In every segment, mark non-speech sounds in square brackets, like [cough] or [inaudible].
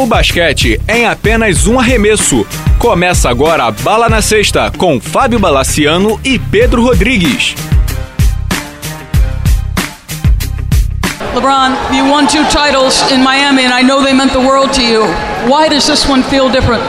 O basquete é em apenas um arremesso. Começa agora a Bala na Sexta com Fábio Balaciano e Pedro Rodrigues. LeBron, you won two titles in Miami and I know they meant the world to you. Why does this one feel different?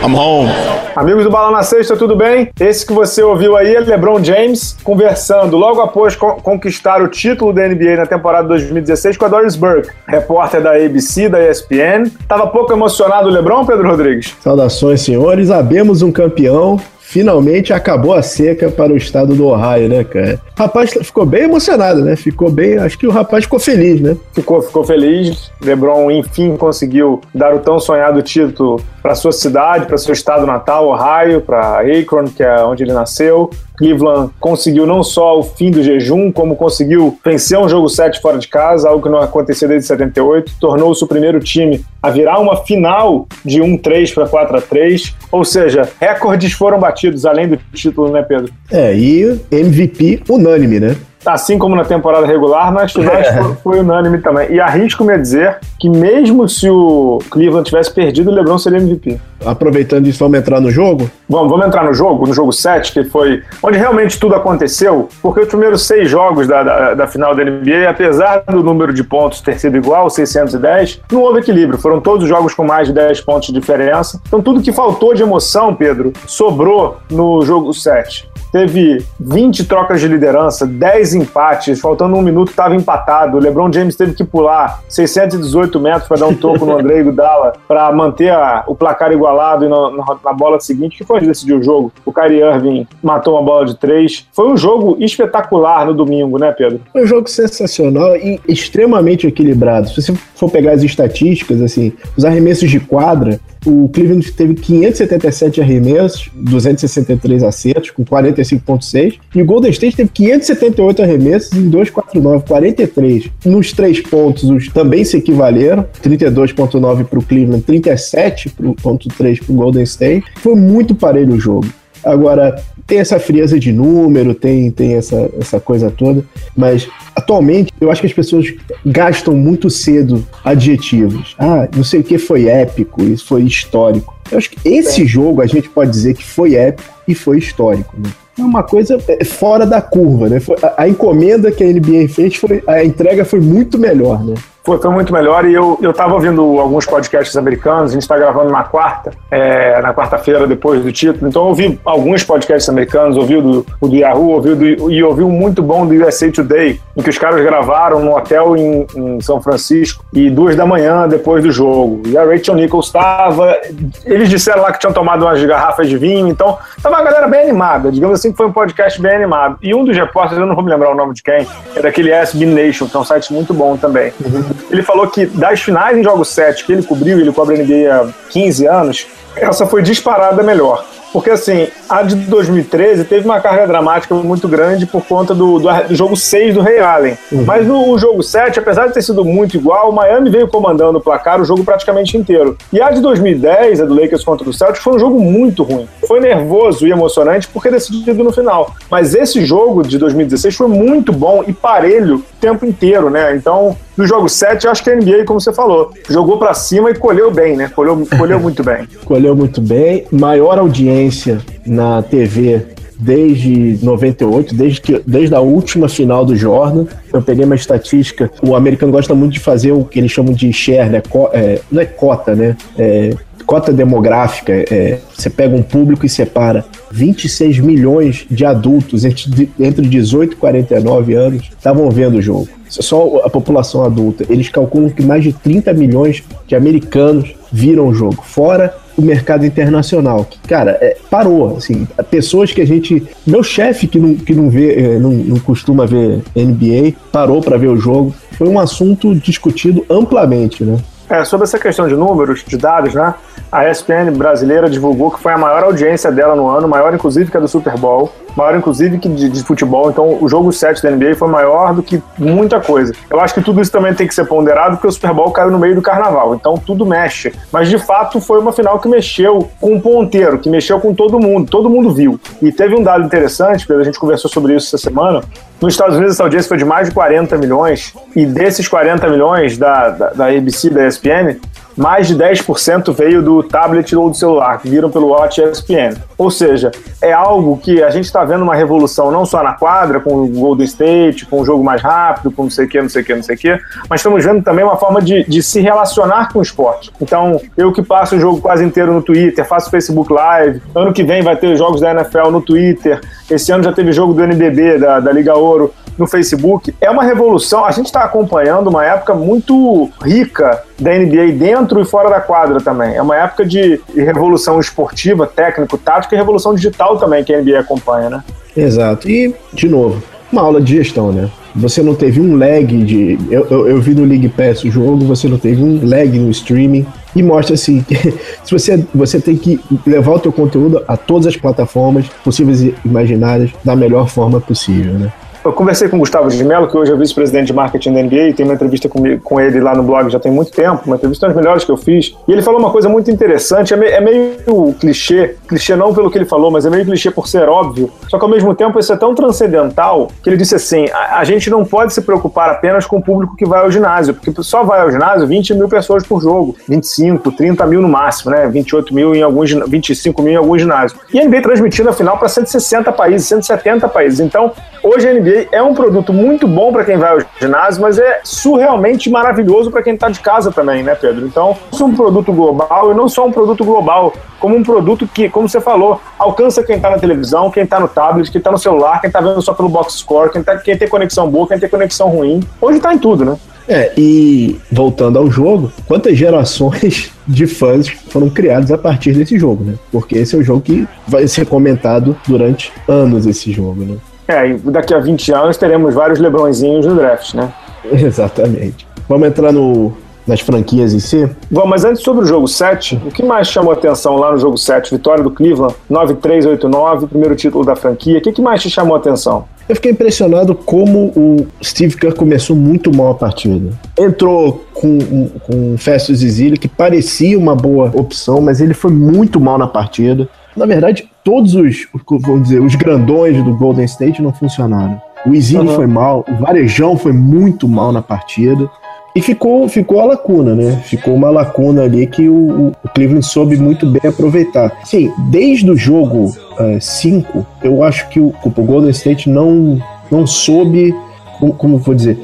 I'm home. Amigos do Bala na Sexta, tudo bem? Esse que você ouviu aí é LeBron James conversando logo após conquistar o título da NBA na temporada 2016 com a Doris Burke, repórter da ABC, da ESPN. Tava pouco emocionado o LeBron, Pedro Rodrigues? Saudações, senhores. Abemos um campeão finalmente acabou a seca para o estado do Ohio, né, cara? O rapaz ficou bem emocionado, né? Ficou bem. Acho que o rapaz ficou feliz, né? Ficou, ficou feliz. LeBron, enfim, conseguiu dar o tão sonhado título para sua cidade, para seu estado natal, Ohio, para Akron, que é onde ele nasceu. Cleveland conseguiu não só o fim do jejum, como conseguiu vencer um jogo 7 fora de casa, algo que não acontecia desde 78, tornou-se o primeiro time a virar uma final de 1-3 para 4-3, ou seja, recordes foram batidos além do título, né, Pedro? É, e MVP unânime, né? Assim como na temporada regular, nas [laughs] finais é. foi, foi, unânime também. E arrisco-me a dizer que mesmo se o Cleveland tivesse perdido, o LeBron seria MVP. Aproveitando isso, vamos entrar no jogo? Vamos, vamos entrar no jogo, no jogo 7, que foi onde realmente tudo aconteceu, porque os primeiros seis jogos da, da, da final da NBA, apesar do número de pontos ter sido igual, 610, não houve equilíbrio. Foram todos os jogos com mais de 10 pontos de diferença. Então tudo que faltou de emoção, Pedro, sobrou no jogo 7 teve 20 trocas de liderança, 10 empates, faltando um minuto estava empatado. O LeBron James teve que pular 618 metros para dar um toco no André Iguodala para manter a, o placar igualado e na, na, na, bola seguinte, que foi decidir o jogo. O Kyrie Irving matou uma bola de três. Foi um jogo espetacular no domingo, né, Pedro? Foi um jogo sensacional e extremamente equilibrado. Se você for pegar as estatísticas, assim, os arremessos de quadra, o Cleveland teve 577 arremessos, 263 acertos, com 45,6. E o Golden State teve 578 arremessos em 249, 43. Nos três pontos, os também se equivaleram: 32,9 para o Cleveland, 37,3 para o Golden State. Foi muito parelho o jogo. Agora, tem essa frieza de número, tem, tem essa, essa coisa toda, mas atualmente eu acho que as pessoas gastam muito cedo adjetivos. Ah, não sei o que foi épico, isso foi histórico. Eu acho que esse é. jogo a gente pode dizer que foi épico e foi histórico. Né? É uma coisa é, fora da curva, né? A, a encomenda que a NBA fez foi. A entrega foi muito melhor, né? Foi, foi muito melhor e eu, eu tava ouvindo alguns podcasts americanos, a gente está gravando na quarta, é, na quarta-feira depois do título, então eu ouvi alguns podcasts americanos, ouvi o do, o do Yahoo, ouvi do, e ouvi um muito bom do USA Today, em que os caras gravaram no hotel em, em São Francisco e duas da manhã depois do jogo. E a Rachel Nichols estava, eles disseram lá que tinham tomado umas garrafas de vinho, então tava uma galera bem animada, digamos assim foi um podcast bem animado. E um dos repórteres, eu não vou me lembrar o nome de quem, é daquele SB Nation, que é um site muito bom também. Uhum ele falou que das finais em jogos 7 que ele cobriu, ele cobre a NBA há 15 anos, essa foi disparada melhor. Porque, assim, a de 2013 teve uma carga dramática muito grande por conta do, do, jogo 6 do Ray Allen. Uhum. Mas no jogo 7, apesar de ter sido muito igual, o Miami veio comandando o placar o jogo praticamente inteiro. E a de 2010, a do Lakers contra o Celtics, foi um jogo muito ruim. Foi nervoso e emocionante porque decidido no final. Mas esse jogo de 2016 foi muito bom e parelho o tempo inteiro, né? Então, no jogo 7, eu acho que a NBA, como você falou, jogou para cima e colheu bem, né? Colheu, colheu muito bem. [laughs] colheu muito bem. Maior audiência na TV desde 98, desde, que, desde a última final do Jordan. Eu peguei uma estatística, o americano gosta muito de fazer o que eles chamam de share, né? Co, é, não é cota, né? É, cota demográfica, é, você pega um público e separa 26 milhões de adultos entre, entre 18 e 49 anos estavam vendo o jogo. Só a população adulta. Eles calculam que mais de 30 milhões de americanos viram o jogo. Fora o mercado internacional. Que, cara, é, parou. Assim, pessoas que a gente. Meu chefe que não, que não vê, é, não, não costuma ver NBA, parou para ver o jogo. Foi um assunto discutido amplamente, né? É, sobre essa questão de números, de dados, né? A ESPN brasileira divulgou que foi a maior audiência dela no ano, maior inclusive que a do Super Bowl, maior inclusive que de, de, futebol. Então, o jogo 7 da NBA foi maior do que muita coisa. Eu acho que tudo isso também tem que ser ponderado, porque o Super Bowl caiu no meio do carnaval. Então, tudo mexe. Mas, de fato, foi uma final que mexeu com o ponteiro, que mexeu com todo mundo. Todo mundo viu. E teve um dado interessante, Pedro, a gente conversou sobre isso essa semana. Nos Estados Unidos, essa audiência foi de mais de 40 milhões, e desses 40 milhões da, da, da ABC, da ESPN, mais de 10% veio do tablet ou do celular, que viram pelo Watch ESPN. Ou seja, é algo que a gente está vendo uma revolução não só na quadra, com o Golden State, com o jogo mais rápido, com não sei o que, não sei o que, não sei o que, mas estamos vendo também uma forma de, de se relacionar com o esporte. Então, eu que passo o jogo quase inteiro no Twitter, faço Facebook Live, ano que vem vai ter jogos da NFL no Twitter, esse ano já teve jogo do NBB, da, da Liga Ouro, no Facebook. É uma revolução. A gente está acompanhando uma época muito rica da NBA dentro e fora da quadra também. É uma época de revolução esportiva, técnico, tática e revolução digital também que a NBA acompanha, né? Exato. E, de novo, uma aula de gestão, né? Você não teve um lag de. Eu, eu, eu vi no League Pass o jogo, você não teve um lag no streaming. E mostra assim, [laughs] se você, você tem que levar o teu conteúdo a todas as plataformas possíveis e imaginárias da melhor forma possível, né? Eu conversei com o Gustavo de Mello, que hoje é vice-presidente de marketing da NBA, e tem uma entrevista com, com ele lá no blog já tem muito tempo, uma entrevista das melhores que eu fiz. E ele falou uma coisa muito interessante, é meio, é meio clichê, clichê não pelo que ele falou, mas é meio clichê por ser óbvio. Só que ao mesmo tempo isso é tão transcendental que ele disse assim: a, a gente não pode se preocupar apenas com o público que vai ao ginásio, porque só vai ao ginásio 20 mil pessoas por jogo, 25, 30 mil no máximo, né? 28 mil em alguns, 25 mil em alguns ginásios. E a NBA transmitindo a final para 160 países, 170 países. Então, hoje a NBA é um produto muito bom para quem vai ao ginásio, mas é surrealmente maravilhoso para quem está de casa também, né, Pedro? Então, é um produto global e não só um produto global, como um produto que, como você falou, alcança quem está na televisão, quem está no tablet, quem está no celular, quem está vendo só pelo box score, quem, tá, quem tem conexão boa, quem tem conexão ruim. Hoje está em tudo, né? É, e voltando ao jogo, quantas gerações [laughs] de fãs foram criadas a partir desse jogo, né? Porque esse é o jogo que vai ser comentado durante anos esse jogo, né? É, e daqui a 20 anos teremos vários Lebrõezinhos no draft, né? [laughs] Exatamente. Vamos entrar no, nas franquias em si? Bom, mas antes sobre o jogo 7, o que mais chamou atenção lá no jogo 7? Vitória do Cleveland, 9-3-8-9, primeiro título da franquia. O que, que mais te chamou atenção? Eu fiquei impressionado como o Steve Kerr começou muito mal a partida. Entrou com, com o Festus Zizili, que parecia uma boa opção, mas ele foi muito mal na partida. Na verdade, todos os, vamos dizer, os grandões do Golden State não funcionaram. O Izini uhum. foi mal, o Varejão foi muito mal na partida. E ficou, ficou a lacuna, né? Ficou uma lacuna ali que o, o Cleveland soube muito bem aproveitar. Sim, desde o jogo 5, é, eu acho que o, o Golden State não, não soube, como, como vou dizer,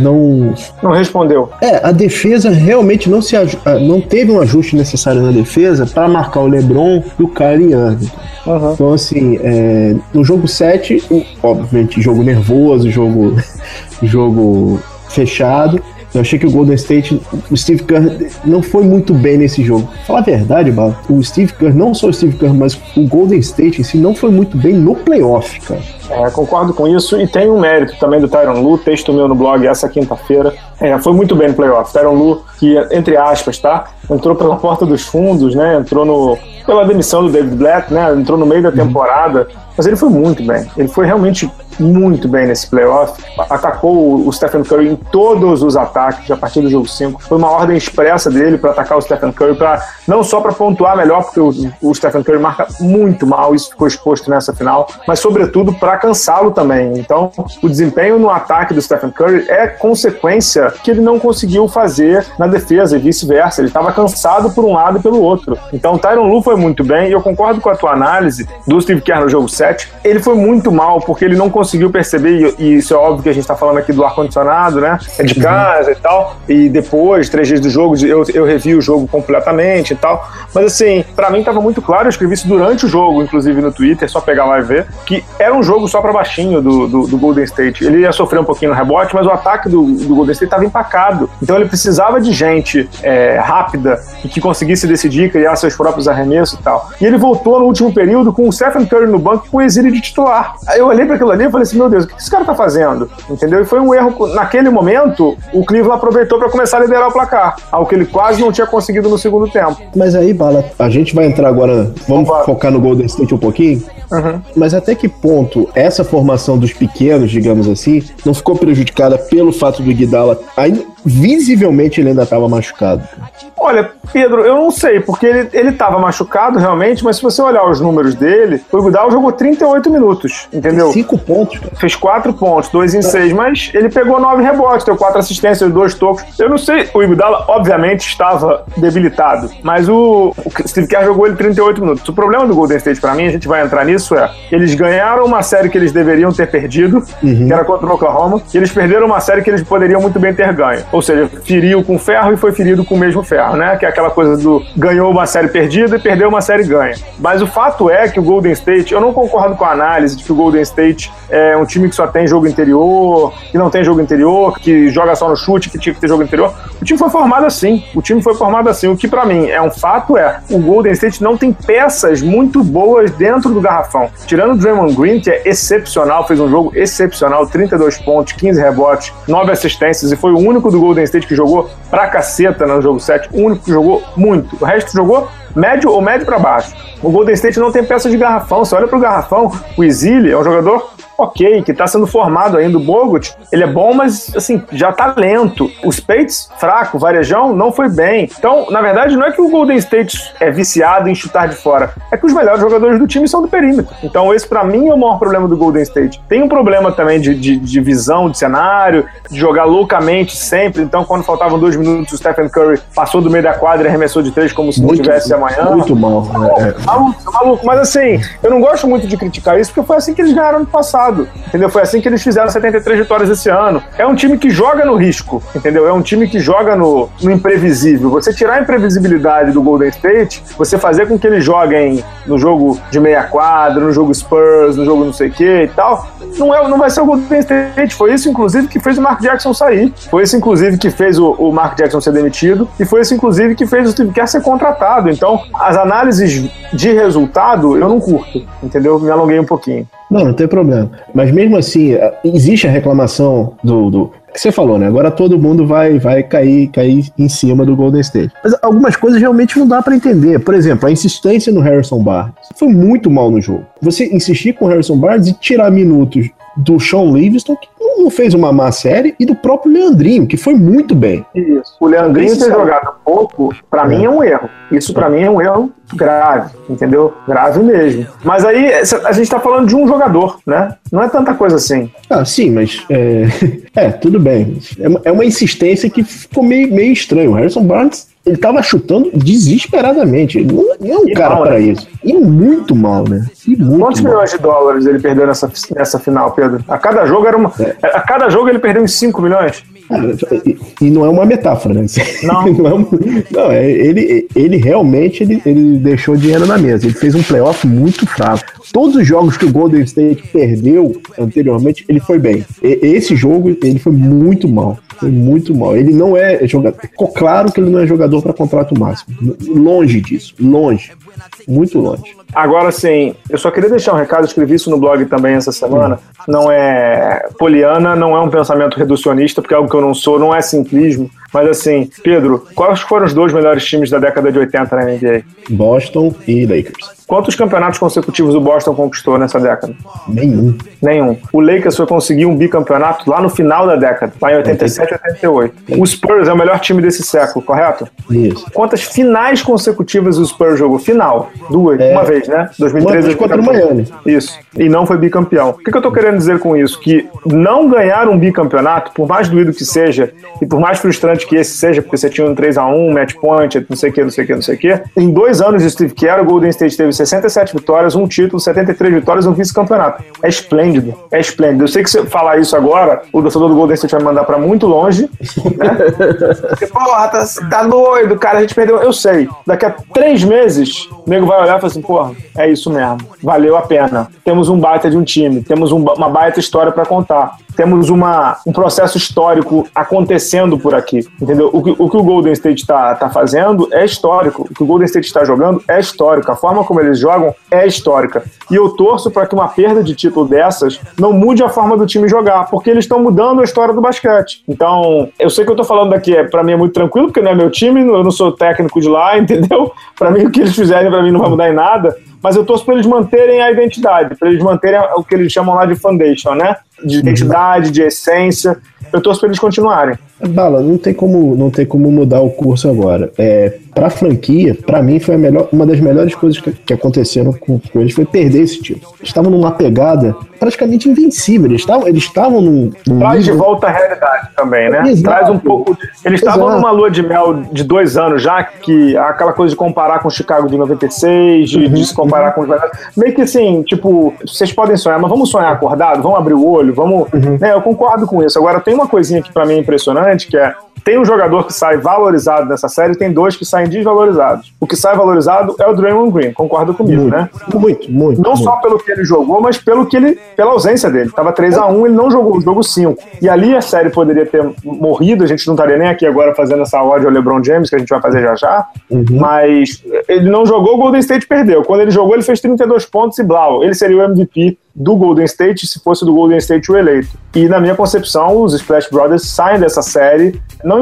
não. Não respondeu. É, a defesa realmente não se não teve um ajuste necessário na defesa para marcar o LeBron e o Kyrie Irving. Uhum. Então, assim, é, no jogo 7, obviamente, jogo nervoso, jogo, [laughs] jogo fechado. Eu achei que o Golden State, o Steve Kerr não foi muito bem nesse jogo. Fala a verdade, Bala. O Steve Kerr, não só o Steve Kerr, mas o Golden State em si não foi muito bem no playoff, cara. É, concordo com isso e tem um mérito também do Tyron Lu, texto meu no blog essa quinta-feira. É, foi muito bem no playoff. Tyron Lu, que, entre aspas, tá? Entrou pela [laughs] porta dos fundos, né? Entrou no. pela demissão do David Blatt, né? Entrou no meio da temporada. Mas ele foi muito bem. Ele foi realmente muito bem nesse playoff. Atacou o Stephen Curry em todos os ataques a partir do jogo 5. Foi uma ordem expressa dele para atacar o Stephen Curry, pra, não só para pontuar melhor, porque o, o, Stephen Curry marca muito mal, isso ficou exposto nessa final, mas sobretudo para cansá-lo também. Então, o desempenho no ataque do Stephen Curry é consequência que ele não conseguiu fazer na defesa e vice-versa. Ele estava cansado por um lado e pelo outro. Então, o Tyron Lu foi muito bem e eu concordo com a tua análise do Steve Kerr no jogo 7. Ele foi muito mal porque ele não conseguiu perceber, e isso é óbvio que a gente está falando aqui do ar-condicionado, né? É de uhum. casa uhum. e tal. E depois, três dias do jogo, eu, eu revi o jogo completamente e tal. Mas assim, para mim estava muito claro, eu escrevi isso durante o jogo, inclusive no Twitter, só pegar lá e ver, que era um jogo só para baixinho do, do, do, Golden State. Ele ia sofrer um pouquinho no rebote, mas o ataque do, do Golden State estava empacado. Então ele precisava de gente é, rápida e que conseguisse decidir, criar seus próprios arremessos e tal. E ele voltou no último período com o Stephen Curry no banco com o exílio de titular. Aí eu olhei para aquilo ali e falei assim, meu Deus, o que esse cara tá fazendo? Entendeu? E foi um erro, naquele momento, o Cleveland aproveitou para começar a liderar o placar, algo que ele quase não tinha conseguido no segundo tempo. Mas aí, Bala, a gente vai entrar agora, vamos focar no Golden State um pouquinho? Uhum. Mas até que ponto essa formação dos pequenos, digamos assim, não ficou prejudicada pelo fato do Guidala ainda visivelmente ele ainda estava machucado. Olha, Pedro, eu não sei, porque ele, ele tava machucado realmente, mas se você olhar os números dele, o Iguodala jogou 38 minutos, entendeu? Cinco pontos. Cara. Fez quatro pontos, dois em seis, mas ele pegou nove rebotes, deu quatro assistências, dois tocos. Eu não sei, o Iguodala obviamente estava debilitado, mas o, o Steve Kerr jogou ele 38 minutos. O problema do Golden State para mim, a gente vai entrar nisso, é eles ganharam uma série que eles deveriam ter perdido, uhum. que era contra o Oklahoma, e eles perderam uma série que eles poderiam muito bem ter ganho. Ou seja, feriu com ferro e foi ferido com o mesmo ferro, né? Que é aquela coisa do ganhou uma série perdida e perdeu uma série ganha. Mas o fato é que o Golden State, eu não concordo com a análise de que o Golden State é um time que só tem jogo interior, que não tem jogo interior, que joga só no chute, que tinha que ter jogo interior. O time foi formado assim. O time foi formado assim. O que para mim é um fato é o Golden State não tem peças muito boas dentro do garrafão. Tirando o Draymond Green, que é excepcional, fez um jogo excepcional, 32 pontos, 15 rebotes, 9 assistências e foi o único do Golden State que jogou pra caceta no jogo 7, o único que jogou muito. O resto jogou médio ou médio para baixo. O Golden State não tem peça de garrafão. Você olha pro garrafão, o Izili é um jogador ok, que está sendo formado ainda. O Bogut, ele é bom, mas assim, já tá lento. Os Pates, fraco. O Varejão não foi bem. Então, na verdade, não é que o Golden State é viciado em chutar de fora. É que os melhores jogadores do time são do perímetro. Então, esse para mim é o maior problema do Golden State. Tem um problema também de, de, de visão de cenário, de jogar loucamente sempre. Então, quando faltavam dois minutos, o Stephen Curry passou do meio da quadra e arremessou de três como se muito, não tivesse amanhã. Muito mal. É, é. Maluco, maluco. Mas assim, eu não gosto muito de criticar isso, porque foi assim que eles ganharam no passado entendeu? Foi assim que eles fizeram 73 vitórias esse ano. É um time que joga no risco, entendeu? É um time que joga no, no imprevisível. Você tirar a imprevisibilidade do Golden State, você fazer com que eles joguem no jogo de meia quadra, no jogo Spurs, no jogo não sei o que e tal, não, é, não vai ser o Golden State. Foi isso, inclusive, que fez o Mark Jackson sair. Foi isso, inclusive, que fez o, o Mark Jackson ser demitido. E foi isso, inclusive, que fez o Steve Kerr ser contratado. Então, as análises de resultado eu não curto, entendeu? Me alonguei um pouquinho. Não, não tem problema. Mas mesmo assim, existe a reclamação do, do que você falou, né? Agora todo mundo vai, vai cair, cair em cima do Golden State. Mas algumas coisas realmente não dá para entender. Por exemplo, a insistência no Harrison Barnes foi muito mal no jogo. Você insistir com o Harrison Barnes e tirar minutos do Sean Livingston, que não fez uma má série, e do próprio Leandrinho, que foi muito bem. Isso. O Leandrinho ter jogado pouco, para é. mim é um erro. Isso para mim é um erro grave, entendeu? Grave mesmo. Mas aí a gente tá falando de um jogador, né? Não é tanta coisa assim. Ah, sim, mas é, [laughs] é tudo bem. É uma, é uma insistência que ficou meio, meio estranho. O Harrison Barnes ele tava chutando desesperadamente. Ele não, não é um e cara para né? isso. E muito mal, né? E muito Quantos mal. milhões de dólares ele perdeu nessa, nessa final, Pedro? A cada jogo era uma. É. A cada jogo ele perdeu uns 5 milhões. E, e não é uma metáfora, né? Não. [laughs] não, é um, não é, ele, ele realmente ele, ele deixou dinheiro na mesa. Ele fez um playoff muito fraco. Todos os jogos que o Golden State perdeu anteriormente, ele foi bem. E, esse jogo, ele foi muito mal. Foi muito mal. Ele não é jogador. Ficou claro que ele não é jogador para contrato máximo. Longe disso. Longe. Muito longe. Agora, sim, eu só queria deixar um recado, escrevi isso no blog também essa semana. Não é poliana, não é um pensamento reducionista, porque é algo que eu não sou, não é simplismo. Mas assim, Pedro, quais foram os dois melhores times da década de 80 na NBA? Boston e Lakers. Quantos campeonatos consecutivos o Boston conquistou nessa década? Nenhum. Nenhum. O Lakers foi conseguir um bicampeonato lá no final da década, lá em 87 e 88. O Spurs é o melhor time desse século, correto? Isso. Quantas finais consecutivas o Spurs jogou? Final. Duas. É. Uma vez, né? 2013 contra o Miami. Isso. E não foi bicampeão. O que, que eu tô querendo dizer com isso? Que não ganhar um bicampeonato, por mais doído que seja, e por mais frustrante que esse seja, porque você tinha um 3x1, match point, não sei o que, não sei o que, não sei o que, em dois anos de Steve Kerr, o Golden State teve 67 vitórias, um título, 73 vitórias um vice-campeonato. É esplêndido, é esplêndido. Eu sei que se eu falar isso agora, o torcedor do Golden State vai mandar pra muito longe, né? Porra, tá, tá doido, cara, a gente perdeu. Eu sei. Daqui a três meses, o nego vai olhar e falar assim, porra, é isso mesmo, valeu a pena. Temos um baita de um time, temos um, uma baita história para contar temos uma, um processo histórico acontecendo por aqui, entendeu? O que o, que o Golden State está tá fazendo é histórico, o que o Golden State está jogando é histórico, a forma como eles jogam é histórica. E eu torço para que uma perda de título dessas não mude a forma do time jogar, porque eles estão mudando a história do basquete. Então, eu sei que eu estou falando daqui, é, para mim é muito tranquilo, porque não é meu time, eu não sou técnico de lá, [laughs] entendeu? Para mim, o que eles fizerem, para mim não vai mudar em nada mas eu torço para eles manterem a identidade, para eles manterem o que eles chamam lá de foundation, né? De identidade, de essência. Eu torço para eles continuarem. Bala, não tem como, não tem como mudar o curso agora. É, pra franquia, para mim foi a melhor, uma das melhores coisas que, que aconteceram com, com, eles foi perder esse título. Estavam numa pegada praticamente invencível. Eles estavam, eles estavam num, num Traz nível... de volta a realidade também, né? Exato. Traz um pouco. De... Eles estavam numa lua de mel de dois anos já, que aquela coisa de comparar com o Chicago de 96, de, uhum, de se comparar uhum. com os meio que assim, tipo, vocês podem sonhar, mas vamos sonhar acordado, vamos abrir o olho, vamos. Uhum. Né, eu concordo com isso. Agora tem uma coisinha que para mim é impressionante, que é tem um jogador que sai valorizado nessa série, tem dois que saem desvalorizados. O que sai valorizado é o Draymond Green, concorda comigo, muito, né? Muito, muito. Não muito. só pelo que ele jogou, mas pelo que ele, pela ausência dele. Tava 3 a 1 ele não jogou o jogo 5. E ali a série poderia ter morrido, a gente não estaria nem aqui agora fazendo essa ódio ao LeBron James, que a gente vai fazer já já. Uhum. Mas ele não jogou, o Golden State perdeu. Quando ele jogou, ele fez 32 pontos e blau. Ele seria o MVP do Golden State se fosse do Golden State o eleito. E na minha concepção, os Splash Brothers saem dessa série, não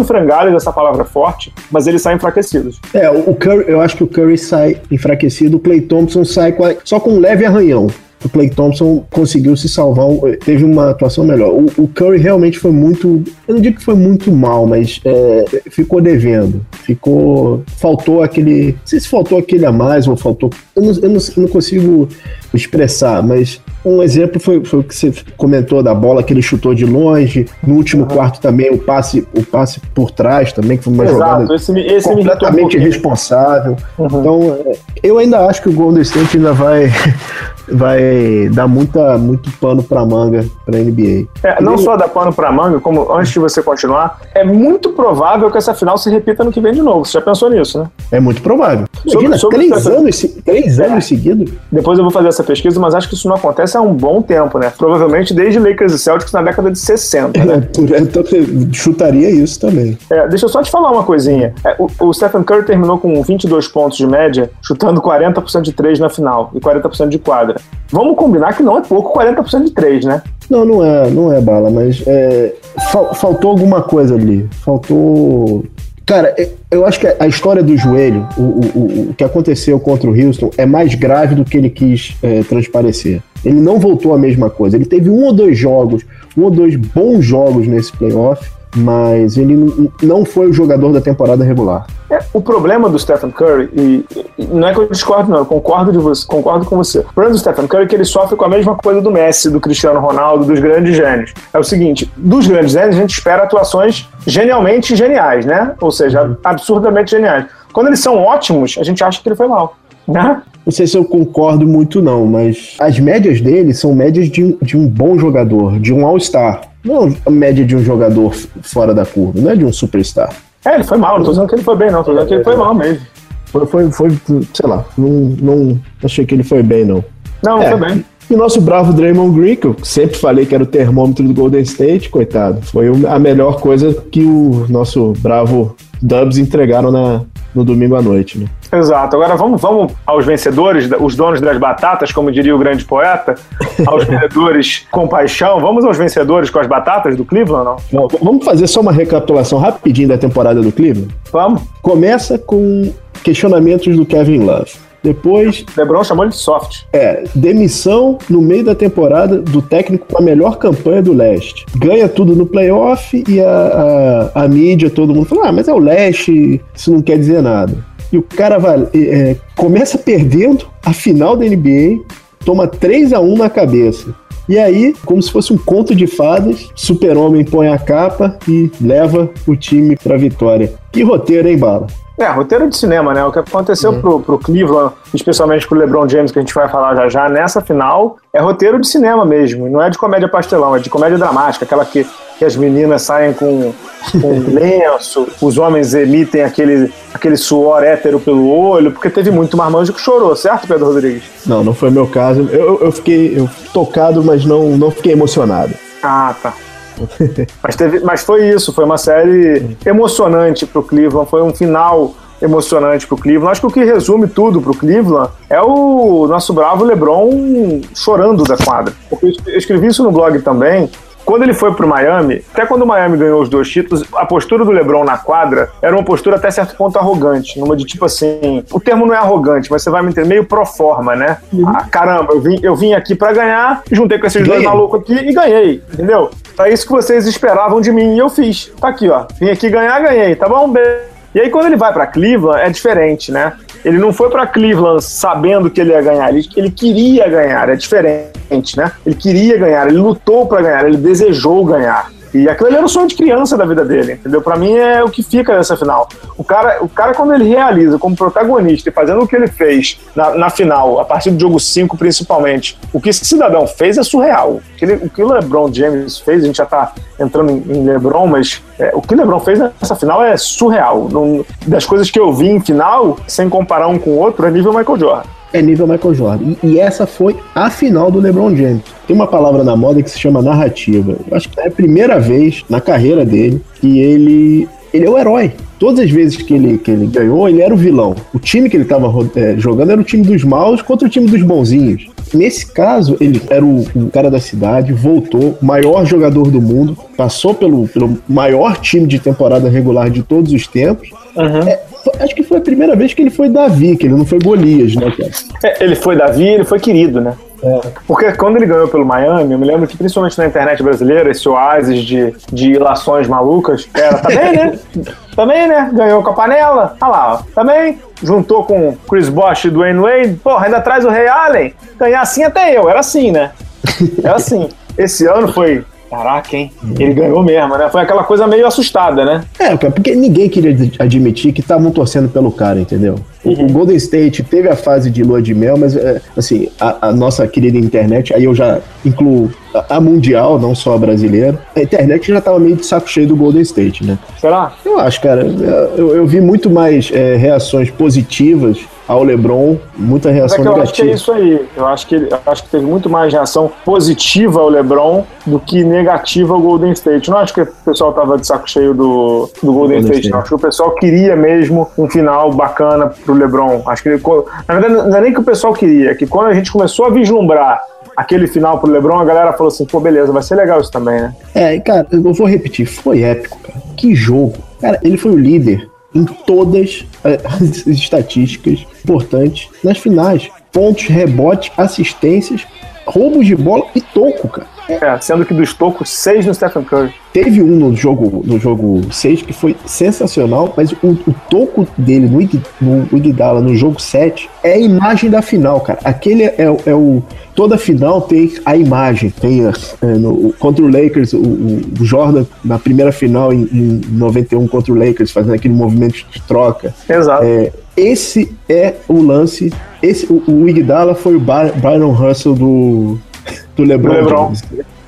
em essa palavra forte, mas eles saem enfraquecidos. É, o Curry, eu acho que o Curry sai enfraquecido, o Clay Thompson sai a, só com um leve arranhão o Clay Thompson conseguiu se salvar, teve uma atuação melhor. O, o, Curry realmente foi muito, eu não digo que foi muito mal, mas é, ficou devendo, ficou, faltou aquele, não sei se faltou aquele a mais ou faltou, eu não, eu não, eu não consigo expressar, mas um exemplo foi, foi, o que você comentou da bola que ele chutou de longe. No último uhum. quarto também o passe, o passe por trás também, que foi uma Exato, jogada esse, esse completamente irresponsável. Uhum. Então, é, eu ainda acho que o Golden State ainda vai vai dar muita, muito pano para manga para NBA. É, não e... só dar pano para manga, como antes de você continuar, é muito provável que essa final se repita no que vem de novo. Você já pensou nisso, né? É muito provável. Imagina, sobre, sobre três, anos, três anos seguidos. Depois eu vou fazer essa pesquisa, mas acho que isso não acontece há um bom tempo, né? Provavelmente desde Lakers e Celtics na década de 60. Né? [laughs] É, então, chutaria isso também. É, deixa eu só te falar uma coisinha. É, o, o, Stephen Curry terminou com 22 pontos de média, chutando 40% de 3 na final e 40% de quadra. Vamos combinar que não é pouco 40% de 3, né? Não, não é, não é bala, mas é, fal, faltou alguma coisa ali. Faltou Cara, eu acho que a história do joelho, o, o, o que aconteceu contra o Houston, é mais grave do que ele quis é, transparecer. Ele não voltou a mesma coisa. Ele teve um ou dois jogos, um ou dois bons jogos nesse playoff, mas ele não foi o jogador da temporada regular. É, o problema do Stephen Curry, e, e, não é que eu discordo, não, eu concordo, de você, concordo com você. O problema do Stephen Curry é que ele sofre com a mesma coisa do Messi, do Cristiano Ronaldo, dos grandes gênios. É o seguinte: dos grandes gênios, a gente espera atuações genialmente geniais, né? Ou seja, uhum. absurdamente geniais. Quando eles são ótimos, a gente acha que ele foi mal. Né? Não sei se eu concordo muito, não, mas as médias dele são médias de, de um bom jogador, de um All-Star. Não a média de um jogador fora da curva, não é de um superstar. É, ele foi mal, não tô dizendo que ele foi bem, não, tô dizendo que ele foi mal mesmo. Foi, foi, foi sei lá, não, não achei que ele foi bem, não. Não, não é. foi bem. E nosso bravo Draymond Green, que eu sempre falei que era o termômetro do Golden State, coitado, foi a melhor coisa que o nosso bravo Dubs entregaram na, no domingo à noite, né? Exato. Agora vamos, vamos aos vencedores, os donos das batatas, como diria o grande poeta, aos [laughs] vencedores com paixão. Vamos aos vencedores com as batatas do Cleveland, não? não? Vamos fazer só uma recapitulação rapidinho da temporada do Cleveland? Vamos. Começa com questionamentos do Kevin Love. Depois. LeBron chamou ele de soft. É, demissão no meio da temporada do técnico com a melhor campanha do leste. Ganha tudo no playoff e a, a, a mídia, todo mundo fala: ah, mas é o leste, isso não quer dizer nada. E o cara vai, é, começa perdendo a final da NBA, toma 3 a 1 na cabeça. E aí, como se fosse um conto de fadas, Super-Homem põe a capa e leva o time pra vitória. Que roteiro, hein, Bala? É, roteiro de cinema, né? O que aconteceu uhum. pro, pro Cleveland, especialmente pro LeBron James, que a gente vai falar já já, nessa final, é roteiro de cinema mesmo. Não é de comédia pastelão, é de comédia dramática, aquela que, que as meninas saem com, com lenço, os homens emitem aquele, aquele suor hétero pelo olho, porque teve muito marmanjo que chorou, certo, Pedro Rodrigues? Não, não foi meu caso. Eu, eu fiquei eu tocado, mas não, não fiquei emocionado. Ah, tá. mas, teve, mas foi isso, foi uma série emocionante pro Cleveland, foi um final emocionante pro Cleveland. Acho que o que resume tudo pro Cleveland é o nosso bravo LeBron chorando da quadra. Porque eu escrevi isso no blog também. Quando ele foi pro Miami, até quando o Miami ganhou os dois títulos, a postura do LeBron na quadra era uma postura até certo ponto arrogante, numa de tipo assim, o termo não é arrogante, mas você vai me entender, meio pro forma, né? Uhum. Ah, caramba, eu vim, eu vim aqui para ganhar, juntei com esses ganhei. dois malucos aqui e ganhei, entendeu? Era isso que vocês esperavam de mim e eu fiz. Tá aqui, ó. Vim aqui ganhar, ganhei, tá bom? E aí quando ele vai para Cleveland é diferente, né? Ele não foi para Cleveland sabendo que ele ia ganhar, ele, ele queria ganhar, é diferente, né? Ele queria ganhar, ele lutou para ganhar, ele desejou ganhar. E aquilo ali era o sonho de criança da vida dele, entendeu? Para mim é o que fica nessa final. O cara, o cara, quando ele realiza como protagonista e fazendo o que ele fez na, na final, a partir do jogo 5 principalmente, o que esse cidadão fez é surreal. O que, ele, o, que o LeBron James fez, a gente já tá entrando em, em LeBron, mas é, o que o LeBron fez nessa final é surreal. Não, das coisas que eu vi em final, sem comparar um com o outro, é nível Michael Jordan é nível Michael Jordan. E, e, essa foi a final do LeBron James. Tem uma palavra na moda que se chama narrativa. Eu acho que é a primeira vez na carreira dele que ele ele é o herói. Todas as vezes que ele, que ele ganhou, ele era o vilão. O time que ele estava é, jogando era o time dos maus contra o time dos bonzinhos. Nesse caso, ele era o, o, cara da cidade, voltou, maior jogador do mundo, passou pelo, pelo maior time de temporada regular de todos os tempos. Uhum. É, acho que foi a primeira vez que ele foi Davi, que ele não foi Golias, né, cara? É, ele foi Davi ele foi querido, né? É. Porque quando ele ganhou pelo Miami, eu me lembro que principalmente na internet brasileira, esse oásis de, de ilações malucas, era também, né? também, né? Ganhou com a panela. Olha lá, ó. Também juntou com Chris Bosh e Dwayne Wade. Porra, ainda traz o Ray Allen. Ganhar assim até eu. Era assim, né? Era assim. Esse ano foi Caraca, hein? Ele ganhou mesmo, né? Foi aquela coisa meio assustada, né? É, porque ninguém queria admitir que estavam torcendo pelo cara, entendeu? Uhum. O Golden State teve a fase de lua de mel, mas, é, assim, a, a, nossa querida internet, aí eu já incluo a, a, mundial, não só a brasileira, a internet já tava meio de saco cheio do Golden State, né? Será? Eu acho, cara. Eu, eu vi muito mais é, reações positivas ao LeBron, muita reação é negativa. Eu acho que é isso aí. Eu acho que, eu acho que teve muito mais reação positiva ao LeBron do que negativa ao Golden State. Não acho que o pessoal tava de saco cheio do, do Golden, Golden State, State, não. Acho que o pessoal queria mesmo um final bacana pro LeBron. Acho que ele, na verdade, não é nem que o pessoal queria, é que quando a gente começou a vislumbrar aquele final pro LeBron, a galera falou assim: pô, beleza, vai ser legal isso também, né? É, cara, eu vou repetir, foi épico, cara. Que jogo. Cara, ele foi o líder em todas as estatísticas importantes nas finais. Pontos, rebotes, assistências, roubos de bola e toco, cara. É, sendo que dos tocos, seis no Stephen Curry. Teve um no jogo no jogo 6 que foi sensacional, mas o, o toco dele no, Ig, no Iguodala no jogo 7 é a imagem da final, cara. Aquele é, é o. Toda final tem a imagem. Tem é, no, contra o Lakers, o, o, Jordan na primeira final em, em 91 contra o Lakers, fazendo aquele movimento de troca. Exato. É, esse é o lance. Esse, o, o Iguodala foi o Byron Russell do, do LeBron. LeBron.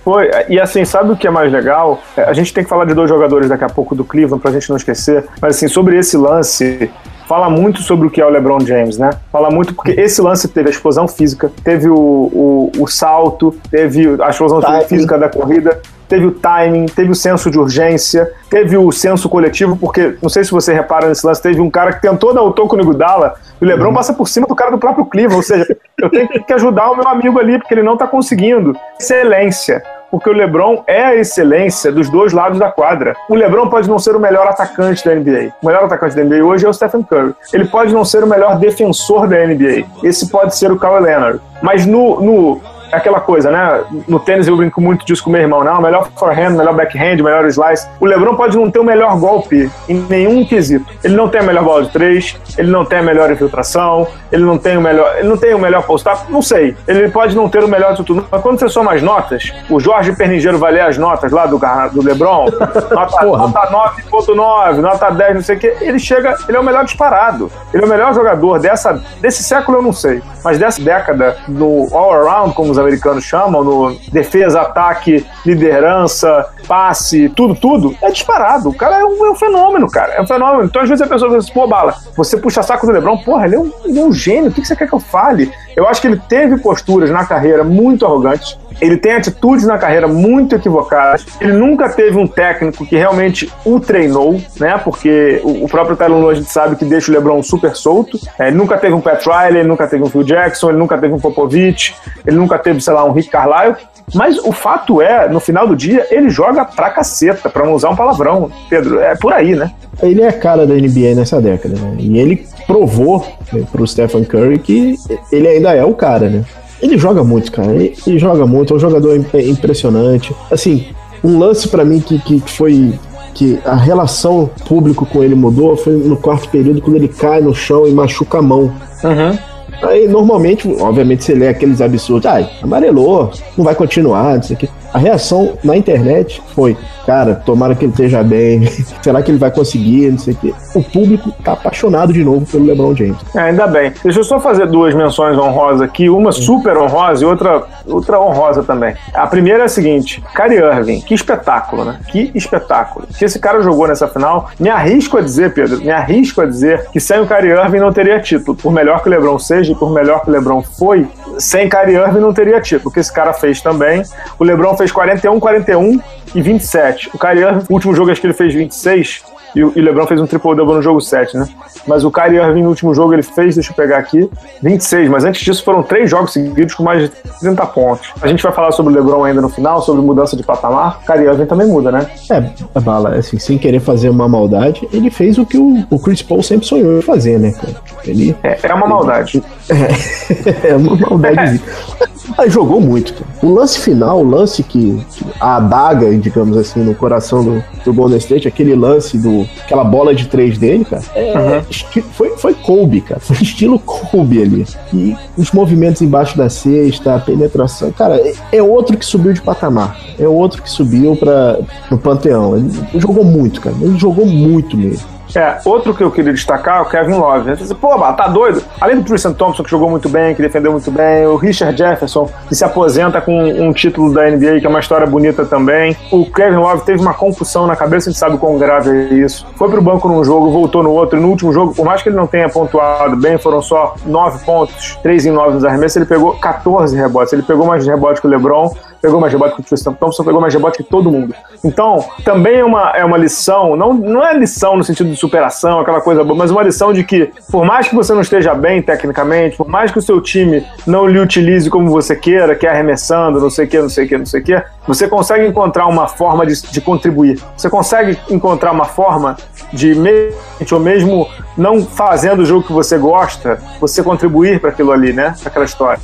Foi, e assim, sabe o que é mais legal? É, a gente tem que falar de dois jogadores daqui a pouco do Cleveland pra gente não esquecer, mas assim, sobre esse lance, fala muito sobre o que é o LeBron James, né? Fala muito porque esse lance teve a explosão física, teve o, o, o salto, teve a explosão Timing. física da corrida, teve o timing, teve o senso de urgência, teve o senso coletivo, porque não sei se você repara nesse lance, teve um cara que tentou dar o toco no Gudala e o Lebron uhum. passa por cima do cara do próprio Cleveland, ou seja, eu tenho que ajudar o meu amigo ali, porque ele não tá conseguindo. Excelência. Porque o LeBron é a excelência dos dois lados da quadra. O LeBron pode não ser o melhor atacante da NBA. O melhor atacante da NBA hoje é o Stephen Curry. Ele pode não ser o melhor defensor da NBA. Esse pode ser o Kawhi Leonard. Mas no, no é aquela coisa, né? No tênis eu brinco muito disso com meu irmão, não, melhor forehand, melhor backhand, melhor slice. O LeBron pode não ter o melhor golpe em nenhum quesito. Ele não tem a melhor bola de três, ele não tem a melhor infiltração, ele não tem o melhor, ele não tem o melhor post-up, não sei. Ele pode não ter o melhor de tudo, mas quando você soma as notas, o Jorge Pernigeiro vai ler as notas lá do, do LeBron, [laughs] nota, nota 9.9, nota 10, não sei o que, ele chega, ele é o melhor disparado. Ele é o melhor jogador dessa, desse século, eu não sei, mas dessa década, no all-around, como os americanos chamam, no defesa, ataque, liderança, passe, tudo, tudo, é disparado. O cara é um, é um fenômeno, cara. É um fenômeno. Então, às vezes a pessoa assim, pô, Bala, você puxa saco do Lebron, porra, ele é um, ele é um gênio, o que você quer que eu fale? Eu acho que ele teve posturas na carreira muito arrogantes, ele tem atitudes na carreira muito equivocadas. Ele nunca teve um técnico que realmente o treinou, né? Porque o, próprio Tyler a gente sabe que deixa o LeBron super solto. É, ele nunca teve um Pat Riley, ele nunca teve um Phil Jackson, ele nunca teve um Popovich, ele nunca teve, sei lá, um Rick Carlisle. Mas o fato é, no final do dia, ele joga pra caceta, pra não usar um palavrão. Pedro, é por aí, né? Ele é a cara da NBA nessa década, né? E ele provou né, pro Stephen Curry que ele ainda é o cara, né? Ele joga muito, cara. Ele, ele joga muito, é um jogador impressionante. Assim, Um lance para mim que, que foi que a relação público com ele mudou foi no quarto período, quando ele cai no chão e machuca a mão. Uhum. Aí, normalmente, obviamente, você lê aqueles absurdos, ai, amarelou, não vai continuar, não sei o quê. A reação na internet foi, cara, tomara que ele esteja bem, [laughs] será que ele vai conseguir, não sei o quê. O público tá apaixonado de novo pelo LeBron James. É, ainda bem. Deixa eu só fazer duas menções honrosas aqui, uma super honrosa e outra, outra honrosa também. A primeira é a seguinte, Kyrie Irving, que espetáculo, né? Que espetáculo. Que esse cara jogou nessa final, me arrisco a dizer, Pedro, me arrisco a dizer que sem o Kyrie Irving não teria título. Por melhor que o LeBron seja e por melhor que o LeBron foi, sem Kyrie Irving não teria título, o que esse cara fez também. O LeBron fez 41, 41 e 27. O Kyrie último jogo acho que ele fez 26 e o LeBron fez um triple-double no jogo 7, né? Mas o Kyrie Irving no último jogo ele fez, deixa eu pegar aqui, 26, mas antes disso foram três jogos seguidos com mais de 30 pontos. A gente vai falar sobre o LeBron ainda no final, sobre mudança de patamar. O Kyrie Irving também muda, né? É, bala, assim, sem querer fazer uma maldade, ele fez o que o, o Chris Paul sempre sonhou em fazer, né? Ele, é, é uma maldade. É, [laughs] é uma maldade. [laughs] Mas jogou muito. Cara. O lance final, o lance que, que, a adaga, digamos assim, no coração do, do Golden State, aquele lance do aquela bola de três dele, cara, é, uhum. foi, foi Kobe, cara. Foi [laughs] estilo Kobe ali. E os movimentos embaixo da cesta, a penetração, cara, é, é outro que subiu de patamar. É outro que subiu para no panteão. Ele jogou muito, cara. Ele jogou muito mesmo. É, outro que eu queria destacar é o Kevin Love. Você pô, tá doido? Além do Tristan Thompson, que jogou muito bem, que defendeu muito bem, o Richard Jefferson, que se aposenta com um título da NBA, que é uma história bonita também. O Kevin Love teve uma concussão na cabeça, a gente sabe quão grave é isso. Foi pro banco num jogo, voltou no outro, e no último jogo, por mais que ele não tenha pontuado bem, foram só 9 pontos, 3 em 9 nos arremessos, ele pegou 14 rebotes. Ele pegou mais rebotes que o LeBron, pegou mais rebote que o Tristan Thompson, pegou mais rebote que todo mundo. Então, também é uma, é uma lição, não, não é lição no sentido de superação, aquela coisa boa, mas uma lição de que, por mais que você não esteja bem tecnicamente, por mais que o seu time não lhe utilize como você queira, que é arremessando, não sei o que, não sei o que, não sei o que, você consegue encontrar uma forma de, de contribuir. Você consegue encontrar uma forma de, ou mesmo não fazendo o jogo que você gosta, você contribuir para aquilo ali, né? Aquela história.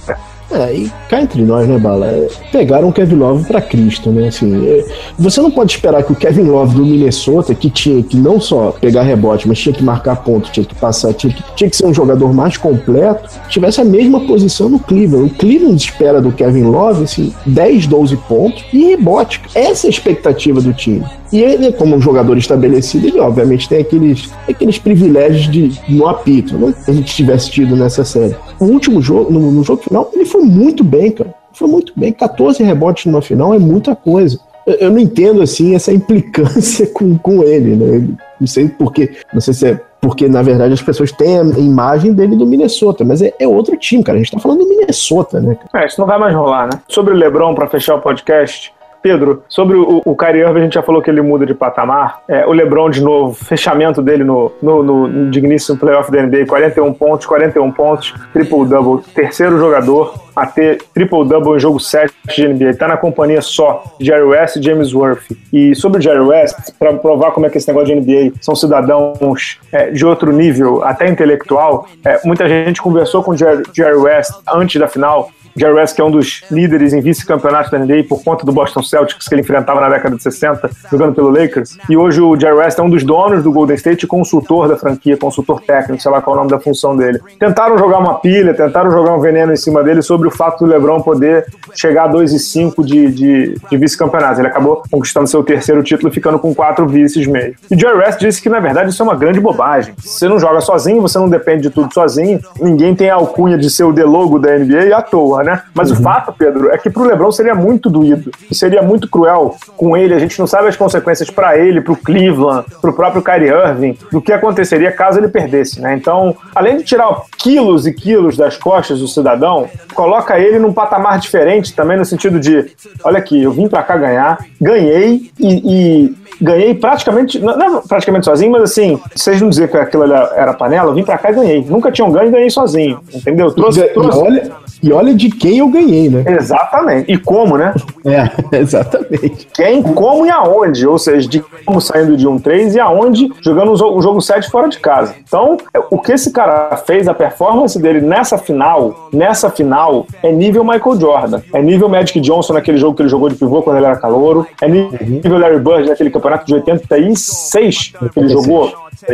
É, e cá entre nós, né, Bala? É, pegaram o Kevin Love pra Cristo, né? Assim, é, você não pode esperar que o Kevin Love do Minnesota, que tinha que não só pegar rebote, mas tinha que marcar ponto, tinha que passar, tinha que, tinha que ser um jogador mais completo, tivesse a mesma posição no Cleveland. O Cleveland espera do Kevin Love, assim, 10, 12 pontos e rebote. Essa é a expectativa do time. E ele, como um jogador estabelecido, ele obviamente tem aqueles, aqueles privilégios de no apito, né? Que a gente tivesse tido nessa série. O último jogo, no, no jogo final, ele foi muito bem, cara. Foi muito bem. 14 rebotes numa final é muita coisa. Eu, eu não entendo, assim, essa implicância [laughs] com, com ele, né? Não sei porquê. Não sei se é porque, na verdade, as pessoas têm a imagem dele do Minnesota, mas é, é outro time, cara. A gente tá falando do Minnesota, né? É, isso não vai mais rolar, né? Sobre o LeBron, para fechar o podcast, Pedro, sobre o, o Kyrie Irving, a gente já falou que ele muda de patamar. É, o LeBron, de novo, fechamento dele no, no, no, no digníssimo playoff da NBA, 41 pontos, 41 pontos, triple-double. Terceiro jogador a ter triple-double em jogo 7 de NBA. Está na companhia só Jerry West e James Worth. E sobre o Jerry West, para provar como é que esse negócio de NBA são cidadãos é, de outro nível, até intelectual, é, muita gente conversou com o Jerry, Jerry West antes da final Jerry West, que é um dos líderes em vice-campeonato da NBA por conta do Boston Celtics que ele enfrentava na década de 60, jogando pelo Lakers. E hoje o Jerry West é um dos donos do Golden State consultor da franquia, consultor técnico, sei lá qual é o nome da função dele. Tentaram jogar uma pilha, tentaram jogar um veneno em cima dele sobre o fato do LeBron poder chegar a 2 e 5 de, de, de vice-campeonato. Ele acabou conquistando seu terceiro título, ficando com quatro vices mesmo. E Jerry West disse que, na verdade, isso é uma grande bobagem. Você não joga sozinho, você não depende de tudo sozinho, ninguém tem a alcunha de ser o delogo da NBA à toa, né? Mas uhum. o fato, Pedro, é que pro LeBron seria muito doído. Seria muito cruel com ele. A gente não sabe as consequências para ele, pro Cleveland, pro próprio Kyrie Irving, do que aconteceria caso ele perdesse, né? Então, além de tirar quilos e quilos das costas do cidadão, coloca ele num patamar diferente também no sentido de, olha aqui, eu vim para cá ganhar, ganhei e, e ganhei praticamente, não, não, praticamente sozinho, mas assim, vocês não dizer que aquilo era panela, eu vim pra cá e ganhei. Nunca tinham ganho e ganhei sozinho, entendeu? Trouxe, e, trouxe. E olha, e olha de quem eu ganhei, né? Exatamente. E como, né? [laughs] É, exatamente. Quem, como e aonde. Ou seja, de como saindo de um 3 e aonde jogando o jogo, o jogo 7 fora de casa. Então, o que esse cara fez, a performance dele nessa final, nessa final, é nível Michael Jordan. É nível Magic Johnson naquele jogo que ele jogou de pivô quando ele era calouro. É nível Larry Bird naquele campeonato de 86 que ele jogou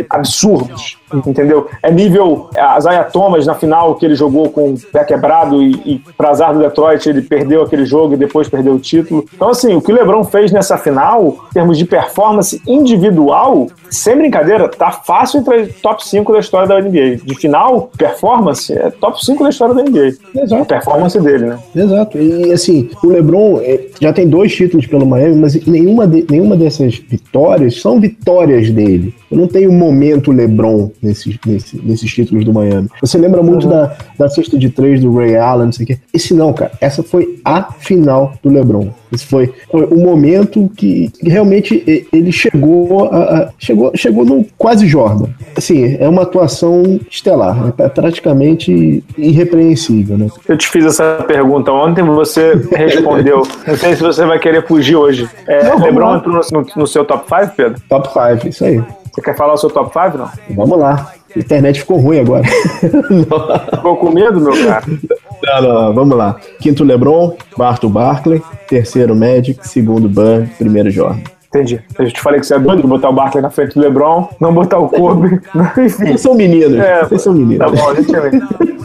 absurdos, entendeu? É nível a Zaya Thomas na final que ele jogou com o pé quebrado e, e para azar do Detroit ele perdeu aquele jogo e depois perdeu o título. Então assim, o que o LeBron fez nessa final, em termos de performance individual, sem brincadeira, tá fácil entre top 5 da história da NBA. De final, performance, é top 5 da história da NBA. Exato. A performance dele, né? Exato. E assim, o LeBron é, já tem dois títulos pelo Miami, mas nenhuma, de, nenhuma dessas vitórias são vitórias dele. Eu não tenho momento LeBron nesses, nesses, nesses títulos do Miami. Você lembra muito uhum. da, da cesta de três do Ray Allen, não sei o quê. Esse não, cara. Essa foi a final do LeBron. Esse foi, foi o momento que, realmente ele chegou a, a, chegou, chegou no quase Jordan. Assim, é uma atuação estelar, é praticamente irrepreensível, né? Eu te fiz essa pergunta ontem, você [laughs] respondeu. Não sei se você vai querer fugir hoje. É, não, LeBron entrou no, no, seu top 5, Pedro? Top 5, isso aí. Você quer falar o seu top 5, não? Vamos lá. A internet ficou ruim agora. [laughs] ficou com medo, meu cara? Não, não, vamos lá. Quinto LeBron, quarto Barkley, terceiro Magic, segundo Burr, primeiro Jordan. Entendi. Eu te falei que você é doido de botar o Barkley na frente do LeBron, não botar o Kobe. [laughs] Enfim. Vocês são meninos. É, Vocês são meninos. Tá bom, gente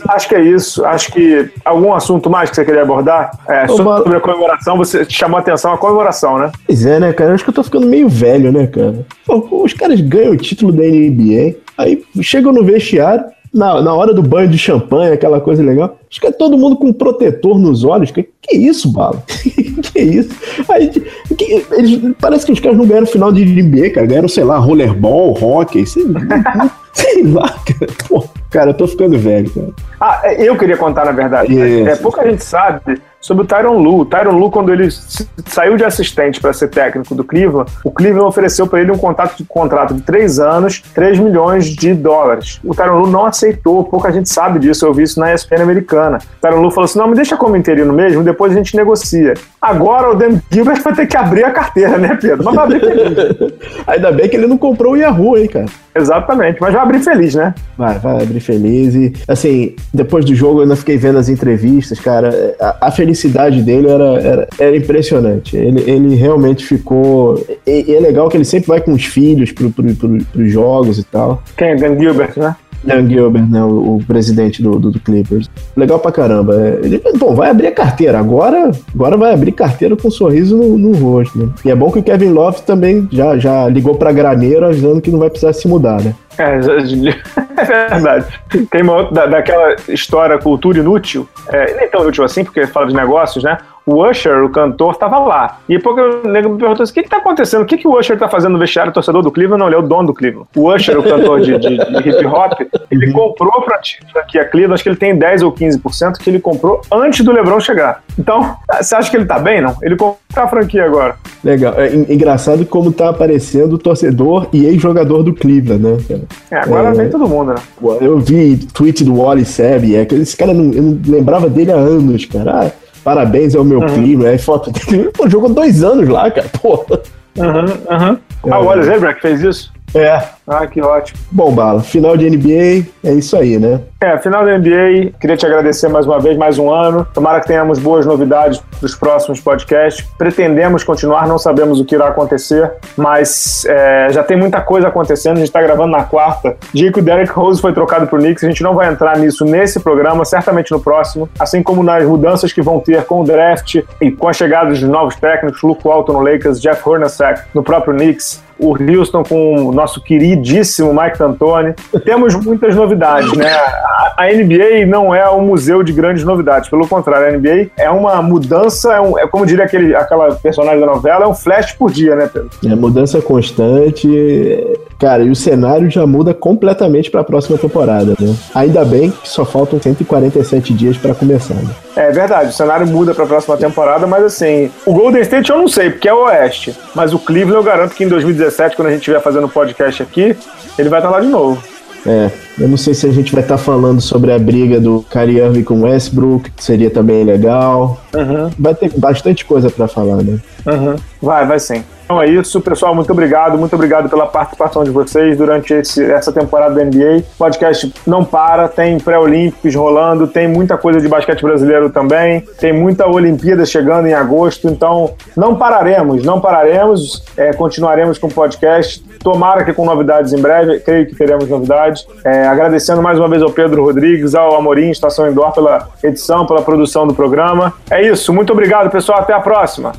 Acho que é isso. Acho que algum assunto mais que você queria abordar? É, sobre a comemoração, você chamou a atenção a comemoração, né? Pois é, né, cara? Eu acho que eu tô ficando meio velho, né, cara? Pô, os caras ganham o título da NBA, aí chegam no vestiário, na, na hora do banho de champanhe, aquela coisa legal. Acho que é todo mundo com protetor nos olhos. Que, que isso, Bala? [laughs] que isso? Aí, que, eles, parece que os caras não ganharam final de NBA, cara. Ganharam, sei lá, rollerball, hockey, sei, [laughs] sei lá, cara. Pô, cara, eu tô ficando velho, cara. Ah, é, eu queria contar, na verdade. É, pouca gente sabe sobre o Tyron Lu. O Tyron Lu, quando ele saiu de assistente para ser técnico do Cleveland, o Cleveland ofereceu para ele um contrato de, contrato de três anos, 3 milhões de dólares. O Tyron Lu não aceitou, pouca gente sabe disso, eu vi isso na ESPN americana. O Tyron Lu falou assim: não, me deixa como interino mesmo, depois a gente negocia. Agora o Dan Gilbert vai ter que abrir a carteira, né, Pedro? Mas vai abrir feliz. [laughs] Ainda bem que ele não comprou o Yahoo, hein, cara. Exatamente, mas vai abrir feliz, né? Vai, vai abrir feliz. E, assim, depois do jogo eu ainda fiquei vendo as entrevistas, cara. A, a felicidade dele era, era, era, impressionante. Ele, ele realmente ficou. E, e, é legal que ele sempre vai com os filhos pro, pro, pro, pros jogos e tal. Quem? Dan Gilbert, né? Dan Gilbert, né, o, o presidente do, do, do, Clippers. Legal pra caramba. É, ele, bom, vai abrir a carteira. Agora, agora vai abrir carteira com um sorriso no, no rosto, né? E é bom que o Kevin Love também já, já ligou pra graneiro avisando que não vai precisar se mudar, né? É, [laughs] é verdade. Tem uma outra, da, daquela história cultura inútil, é, nem tão inútil assim, porque fala de negócios, né? O Usher, o cantor, estava lá. E o nego me perguntou assim: o que, está acontecendo? O que, que o Usher está fazendo no vestiário torcedor do Cleveland? Não, ele é o dono do Cleveland. O Usher, o cantor de, de, de hip hop, ele uhum. comprou para aqui a Cleveland, acho que ele tem 10 ou 15% que ele comprou antes do LeBron chegar. Então, você acha que ele está bem? Não. Ele comprou a franquia agora. Legal. É engraçado como tá aparecendo o torcedor e ex-jogador do Cleveland, né? É, agora é, vem todo mundo, né? Eu vi tweet do Wally Seb, é, esse cara não, eu não lembrava dele há anos, cara. Ah, parabéns ao meu uhum. clima. Aí foto [laughs] pô, jogou dois anos lá, cara, pô. Aham, uhum, aham. Uhum. Ah, o Wally Zebra que fez isso? É. Ah, que ótimo. Bom, Bala, final de NBA é isso aí, né? É, final da NBA. Queria te agradecer mais uma vez, mais um ano. Tomara que tenhamos boas novidades para os próximos podcasts. Pretendemos continuar, não sabemos o que irá acontecer, mas é, já tem muita coisa acontecendo. A gente está gravando na quarta. Dia que o Derek Rose foi trocado para o Knicks, a gente não vai entrar nisso nesse programa, certamente no próximo. Assim como nas mudanças que vão ter com o draft e com a chegada de novos técnicos, Luke Walton no Lakers, Jeff Hornacek no próprio Knicks, o Houston com o nosso queridíssimo Mike D'Antoni. Temos muitas novidades, né? A NBA não é um museu de grandes novidades, pelo contrário, a NBA é uma mudança, é, um, é como diria aquele, aquela personagem da novela, é um flash por dia, né, Pedro? É mudança constante, cara, e o cenário já muda completamente para a próxima temporada, né? Ainda bem que só faltam 147 dias para começar. Né? É verdade, o cenário muda para a próxima temporada, mas assim, o Golden State eu não sei, porque é o Oeste, mas o Cleveland eu garanto que em 2017, quando a gente estiver fazendo podcast aqui, ele vai estar lá de novo. É, Eu não sei se a gente vai estar tá falando sobre a briga do Kyrie Irving com Westbrook, seria também legal. Uhum. Vai ter bastante coisa para falar, né? Uhum. Vai, vai sim. Então é isso, pessoal. Muito obrigado, muito obrigado pela participação de vocês durante esse, essa temporada da NBA. O podcast não para, tem pré-olímpicos rolando, tem muita coisa de basquete brasileiro também, tem muita Olimpíada chegando em agosto, então não pararemos, não pararemos, é, continuaremos com o podcast. Tomara que com novidades em breve, creio que teremos novidades. É, agradecendo mais uma vez ao Pedro Rodrigues, ao Amorim, Estação Indoor, pela edição, pela produção do programa. É isso, muito obrigado, pessoal. Até a próxima.